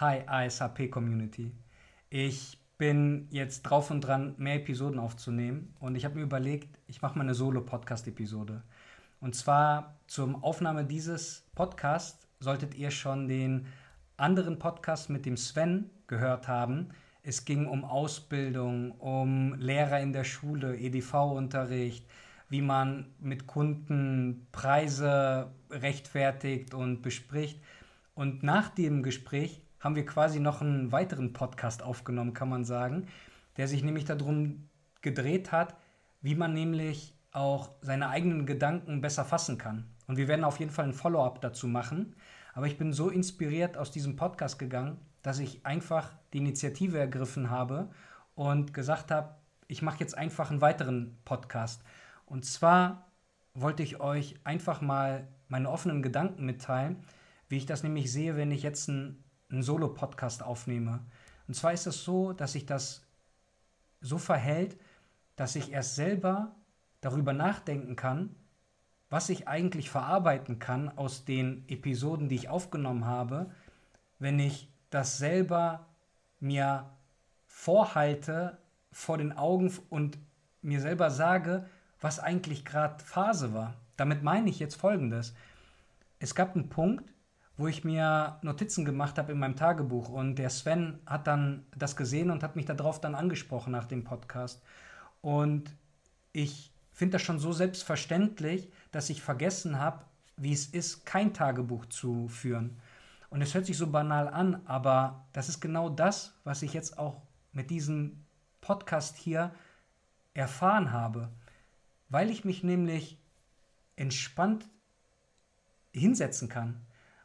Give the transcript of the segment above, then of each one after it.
Hi ASAP Community. Ich bin jetzt drauf und dran, mehr Episoden aufzunehmen und ich habe mir überlegt, ich mache mal eine Solo-Podcast-Episode. Und zwar zur Aufnahme dieses Podcasts solltet ihr schon den anderen Podcast mit dem Sven gehört haben. Es ging um Ausbildung, um Lehrer in der Schule, EDV-Unterricht, wie man mit Kunden Preise rechtfertigt und bespricht. Und nach dem Gespräch haben wir quasi noch einen weiteren Podcast aufgenommen, kann man sagen, der sich nämlich darum gedreht hat, wie man nämlich auch seine eigenen Gedanken besser fassen kann. Und wir werden auf jeden Fall ein Follow-up dazu machen. Aber ich bin so inspiriert aus diesem Podcast gegangen, dass ich einfach die Initiative ergriffen habe und gesagt habe, ich mache jetzt einfach einen weiteren Podcast. Und zwar wollte ich euch einfach mal meine offenen Gedanken mitteilen, wie ich das nämlich sehe, wenn ich jetzt einen, einen Solo-Podcast aufnehme. Und zwar ist es so, dass sich das so verhält, dass ich erst selber darüber nachdenken kann, was ich eigentlich verarbeiten kann aus den Episoden, die ich aufgenommen habe, wenn ich das selber mir vorhalte vor den Augen und mir selber sage, was eigentlich gerade Phase war. Damit meine ich jetzt Folgendes. Es gab einen Punkt, wo ich mir Notizen gemacht habe in meinem Tagebuch und der Sven hat dann das gesehen und hat mich darauf dann angesprochen nach dem Podcast. Und ich finde das schon so selbstverständlich, dass ich vergessen habe, wie es ist, kein Tagebuch zu führen. Und es hört sich so banal an, aber das ist genau das, was ich jetzt auch mit diesem Podcast hier erfahren habe weil ich mich nämlich entspannt hinsetzen kann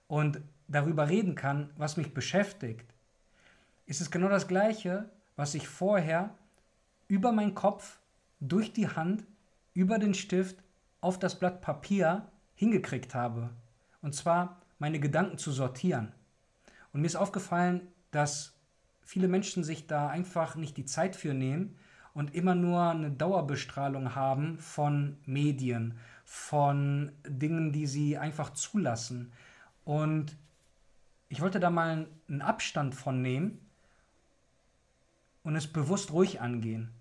und darüber reden kann, was mich beschäftigt, ist es genau das Gleiche, was ich vorher über meinen Kopf, durch die Hand, über den Stift, auf das Blatt Papier hingekriegt habe. Und zwar meine Gedanken zu sortieren. Und mir ist aufgefallen, dass viele Menschen sich da einfach nicht die Zeit für nehmen und immer nur eine Dauerbestrahlung haben von Medien, von Dingen, die sie einfach zulassen. Und ich wollte da mal einen Abstand von nehmen und es bewusst ruhig angehen.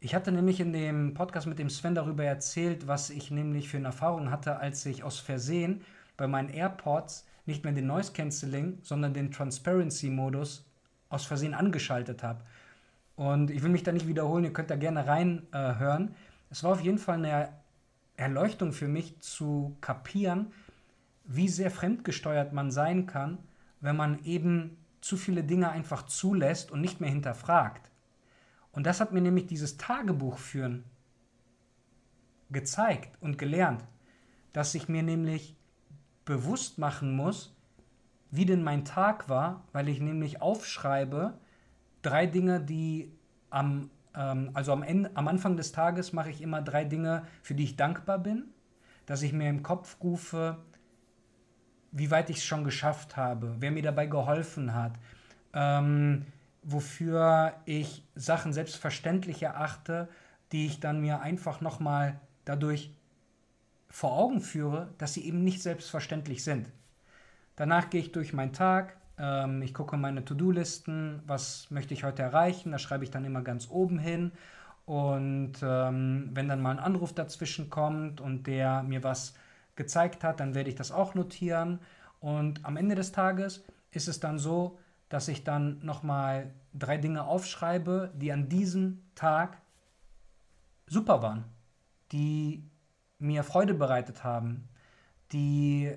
Ich hatte nämlich in dem Podcast mit dem Sven darüber erzählt, was ich nämlich für eine Erfahrung hatte, als ich aus Versehen bei meinen AirPods nicht mehr den Noise Cancelling, sondern den Transparency Modus aus Versehen angeschaltet habe. Und ich will mich da nicht wiederholen, ihr könnt da gerne reinhören. Äh, es war auf jeden Fall eine Erleuchtung für mich zu kapieren, wie sehr fremdgesteuert man sein kann, wenn man eben zu viele Dinge einfach zulässt und nicht mehr hinterfragt. Und das hat mir nämlich dieses Tagebuch führen gezeigt und gelernt, dass ich mir nämlich bewusst machen muss, wie denn mein Tag war, weil ich nämlich aufschreibe, drei Dinge, die am, ähm, also am, Ende, am Anfang des Tages mache ich immer drei Dinge, für die ich dankbar bin, dass ich mir im Kopf rufe, wie weit ich es schon geschafft habe, wer mir dabei geholfen hat, ähm, wofür ich Sachen selbstverständlich erachte, die ich dann mir einfach nochmal dadurch vor Augen führe, dass sie eben nicht selbstverständlich sind. Danach gehe ich durch meinen Tag, ähm, ich gucke meine To-Do-Listen, was möchte ich heute erreichen, da schreibe ich dann immer ganz oben hin. Und ähm, wenn dann mal ein Anruf dazwischen kommt und der mir was gezeigt hat, dann werde ich das auch notieren. Und am Ende des Tages ist es dann so, dass ich dann nochmal drei Dinge aufschreibe, die an diesem Tag super waren, die mir Freude bereitet haben, die,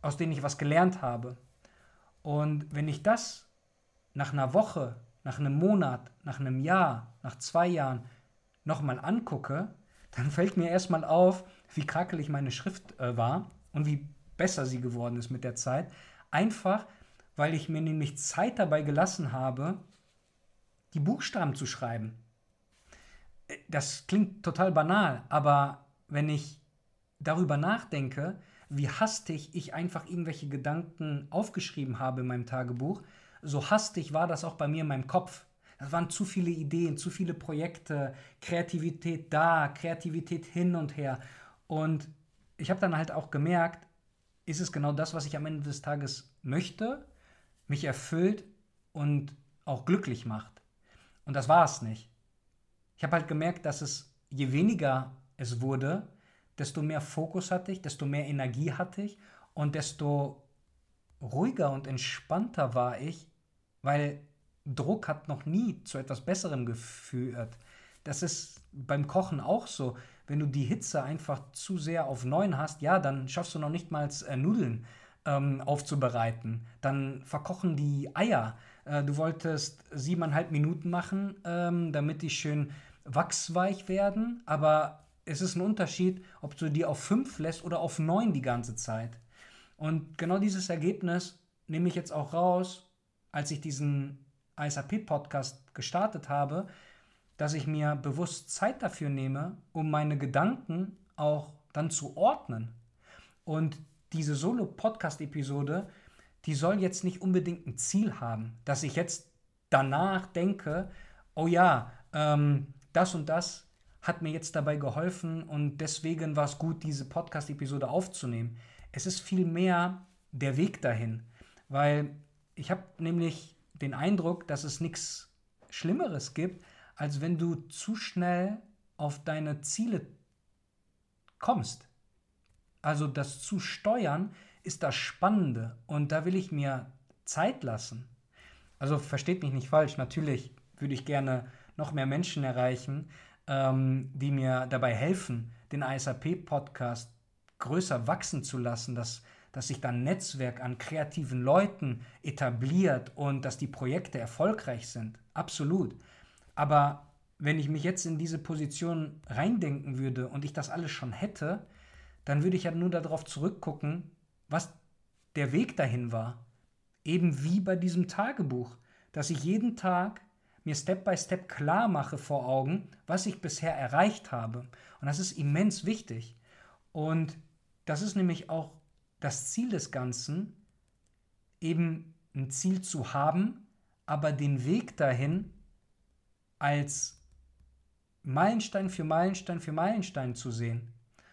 aus denen ich was gelernt habe. Und wenn ich das nach einer Woche, nach einem Monat, nach einem Jahr, nach zwei Jahren nochmal angucke, dann fällt mir erstmal auf, wie krakelig meine Schrift äh, war und wie besser sie geworden ist mit der Zeit. Einfach, weil ich mir nämlich Zeit dabei gelassen habe, die Buchstaben zu schreiben. Äh, das klingt total banal, aber wenn ich darüber nachdenke, wie hastig ich einfach irgendwelche Gedanken aufgeschrieben habe in meinem Tagebuch, so hastig war das auch bei mir in meinem Kopf. Das waren zu viele Ideen, zu viele Projekte, Kreativität da, Kreativität hin und her. Und ich habe dann halt auch gemerkt, ist es genau das, was ich am Ende des Tages möchte? mich erfüllt und auch glücklich macht. Und das war es nicht. Ich habe halt gemerkt, dass es, je weniger es wurde, desto mehr Fokus hatte ich, desto mehr Energie hatte ich und desto ruhiger und entspannter war ich, weil Druck hat noch nie zu etwas Besserem geführt. Das ist beim Kochen auch so. Wenn du die Hitze einfach zu sehr auf 9 hast, ja, dann schaffst du noch nicht mal äh, Nudeln ähm, aufzubereiten. Dann verkochen die Eier. Äh, du wolltest siebeneinhalb Minuten machen, ähm, damit die schön wachsweich werden, aber es ist ein Unterschied, ob du die auf 5 lässt oder auf 9 die ganze Zeit. Und genau dieses Ergebnis nehme ich jetzt auch raus, als ich diesen ISAP-Podcast gestartet habe, dass ich mir bewusst Zeit dafür nehme, um meine Gedanken auch dann zu ordnen. Und diese Solo-Podcast-Episode, die soll jetzt nicht unbedingt ein Ziel haben, dass ich jetzt danach denke, oh ja, ähm, das und das hat mir jetzt dabei geholfen und deswegen war es gut, diese Podcast-Episode aufzunehmen. Es ist vielmehr der Weg dahin, weil ich habe nämlich den Eindruck, dass es nichts Schlimmeres gibt, als wenn du zu schnell auf deine Ziele kommst. Also das zu steuern ist das Spannende und da will ich mir Zeit lassen. Also versteht mich nicht falsch, natürlich würde ich gerne noch mehr Menschen erreichen, ähm, die mir dabei helfen, den ISAP-Podcast größer wachsen zu lassen, dass, dass sich dann ein Netzwerk an kreativen Leuten etabliert und dass die Projekte erfolgreich sind. Absolut. Aber wenn ich mich jetzt in diese Position reindenken würde und ich das alles schon hätte, dann würde ich ja nur darauf zurückgucken, was der Weg dahin war. Eben wie bei diesem Tagebuch, dass ich jeden Tag mir Step by Step klar mache vor Augen, was ich bisher erreicht habe. Und das ist immens wichtig. Und das ist nämlich auch das Ziel des Ganzen, eben ein Ziel zu haben, aber den Weg dahin als Meilenstein für Meilenstein für Meilenstein zu sehen.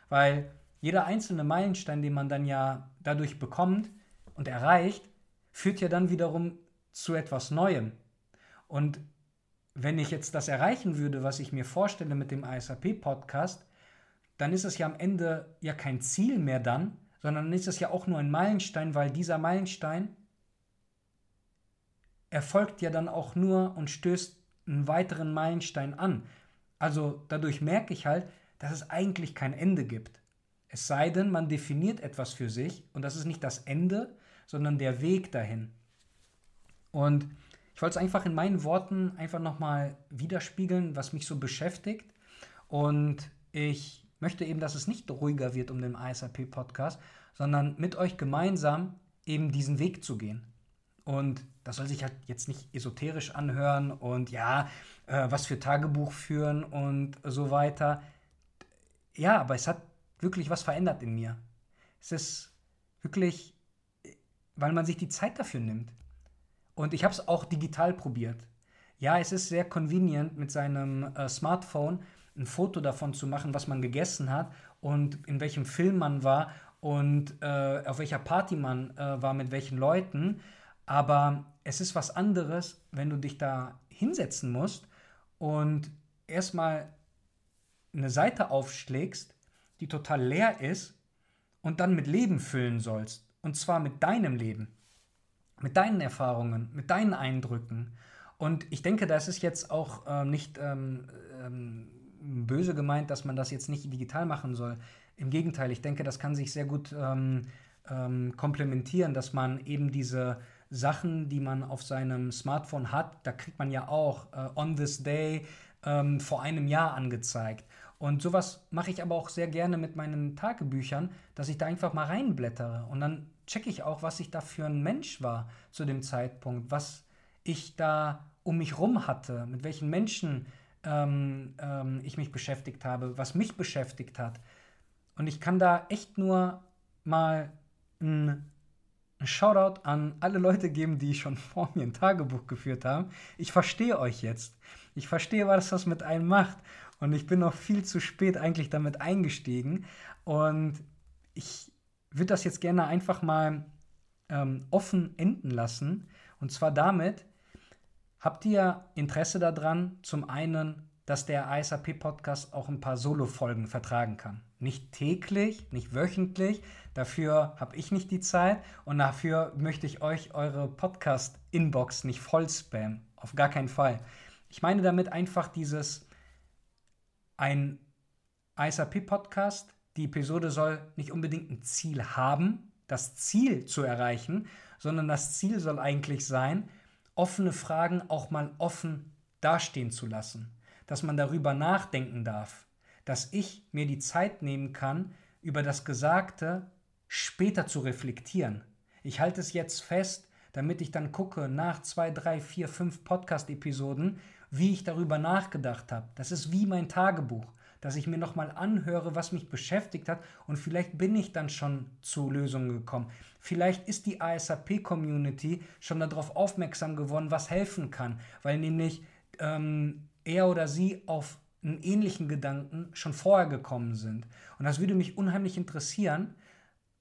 Weil jeder einzelne Meilenstein, den man dann ja dadurch bekommt und erreicht, führt ja dann wiederum zu etwas Neuem. Und wenn ich jetzt das erreichen würde, was ich mir vorstelle mit dem ISAP-Podcast, dann ist es ja am Ende ja kein Ziel mehr dann, sondern dann ist es ja auch nur ein Meilenstein, weil dieser Meilenstein erfolgt ja dann auch nur und stößt einen weiteren Meilenstein an. Also dadurch merke ich halt, dass es eigentlich kein Ende gibt. Es sei denn, man definiert etwas für sich und das ist nicht das Ende, sondern der Weg dahin. Und ich wollte es einfach in meinen Worten einfach nochmal widerspiegeln, was mich so beschäftigt. Und ich möchte eben, dass es nicht ruhiger wird um den ISAP-Podcast, sondern mit euch gemeinsam eben diesen Weg zu gehen. Und das soll sich halt jetzt nicht esoterisch anhören und ja, äh, was für Tagebuch führen und so weiter. Ja, aber es hat wirklich was verändert in mir. Es ist wirklich, weil man sich die Zeit dafür nimmt. Und ich habe es auch digital probiert. Ja, es ist sehr convenient mit seinem äh, Smartphone ein Foto davon zu machen, was man gegessen hat und in welchem Film man war und äh, auf welcher Party man äh, war, mit welchen Leuten. Aber es ist was anderes, wenn du dich da hinsetzen musst und erstmal eine Seite aufschlägst, die total leer ist und dann mit Leben füllen sollst. Und zwar mit deinem Leben, mit deinen Erfahrungen, mit deinen Eindrücken. Und ich denke, das ist jetzt auch äh, nicht ähm, ähm, böse gemeint, dass man das jetzt nicht digital machen soll. Im Gegenteil, ich denke, das kann sich sehr gut ähm, ähm komplementieren, dass man eben diese Sachen, die man auf seinem Smartphone hat, da kriegt man ja auch äh, on this day ähm, vor einem Jahr angezeigt. Und sowas mache ich aber auch sehr gerne mit meinen Tagebüchern, dass ich da einfach mal reinblättere und dann checke ich auch, was ich da für ein Mensch war zu dem Zeitpunkt, was ich da um mich rum hatte, mit welchen Menschen ähm, ähm, ich mich beschäftigt habe, was mich beschäftigt hat. Und ich kann da echt nur mal ein Shoutout an alle Leute geben, die schon vor mir ein Tagebuch geführt haben. Ich verstehe euch jetzt. Ich verstehe, was das mit einem macht. Und ich bin noch viel zu spät eigentlich damit eingestiegen. Und ich würde das jetzt gerne einfach mal ähm, offen enden lassen Und zwar damit, habt ihr Interesse daran, zum einen, dass der ISAP-Podcast auch ein paar Solo-Folgen vertragen kann. Nicht täglich, nicht wöchentlich, dafür habe ich nicht die Zeit und dafür möchte ich euch eure Podcast-Inbox nicht voll spammen. Auf gar keinen Fall. Ich meine damit einfach dieses, ein ISAP-Podcast, die Episode soll nicht unbedingt ein Ziel haben, das Ziel zu erreichen, sondern das Ziel soll eigentlich sein, offene Fragen auch mal offen dastehen zu lassen, dass man darüber nachdenken darf, dass ich mir die Zeit nehmen kann, über das Gesagte später zu reflektieren. Ich halte es jetzt fest, damit ich dann gucke nach zwei, drei, vier, fünf Podcast-Episoden, wie ich darüber nachgedacht habe. Das ist wie mein Tagebuch dass ich mir nochmal anhöre, was mich beschäftigt hat und vielleicht bin ich dann schon zu Lösungen gekommen. Vielleicht ist die ASAP-Community schon darauf aufmerksam geworden, was helfen kann, weil nämlich ähm, er oder sie auf einen ähnlichen Gedanken schon vorher gekommen sind. Und das würde mich unheimlich interessieren,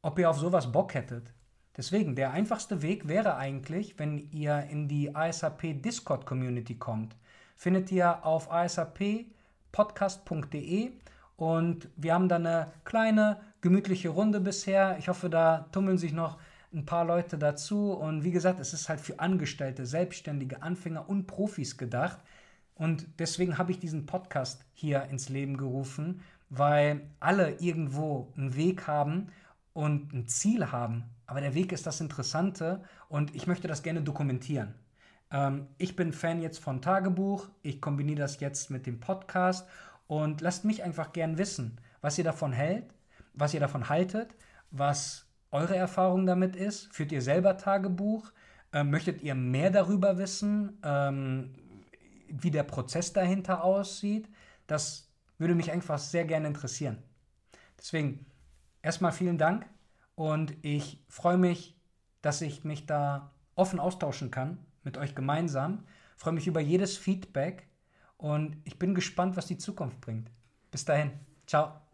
ob ihr auf sowas Bock hättet. Deswegen, der einfachste Weg wäre eigentlich, wenn ihr in die ASAP Discord Community kommt. Findet ihr auf ASAP podcast.de und wir haben da eine kleine, gemütliche Runde bisher. Ich hoffe, da tummeln sich noch ein paar Leute dazu. Und wie gesagt, es ist halt für Angestellte, Selbstständige, Anfänger und Profis gedacht. Und deswegen habe ich diesen Podcast hier ins Leben gerufen, weil alle irgendwo einen Weg haben und ein Ziel haben. Aber der Weg ist das Interessante und ich möchte das gerne dokumentieren. Ähm, ich bin Fan jetzt von Tagebuch. Ich kombiniere das jetzt mit dem Podcast und lasst mich einfach gern wissen, was ihr davon hält, was ihr davon haltet, was eure Erfahrung damit ist. Führt ihr selber Tagebuch? Ähm, möchtet ihr mehr darüber wissen, ähm, wie der Prozess dahinter aussieht? Das würde mich einfach sehr gerne interessieren. Deswegen erstmal vielen Dank und ich freue mich, dass ich mich da offen austauschen kann mit euch gemeinsam. Ich freue mich über jedes Feedback und ich bin gespannt, was die Zukunft bringt. Bis dahin. Ciao.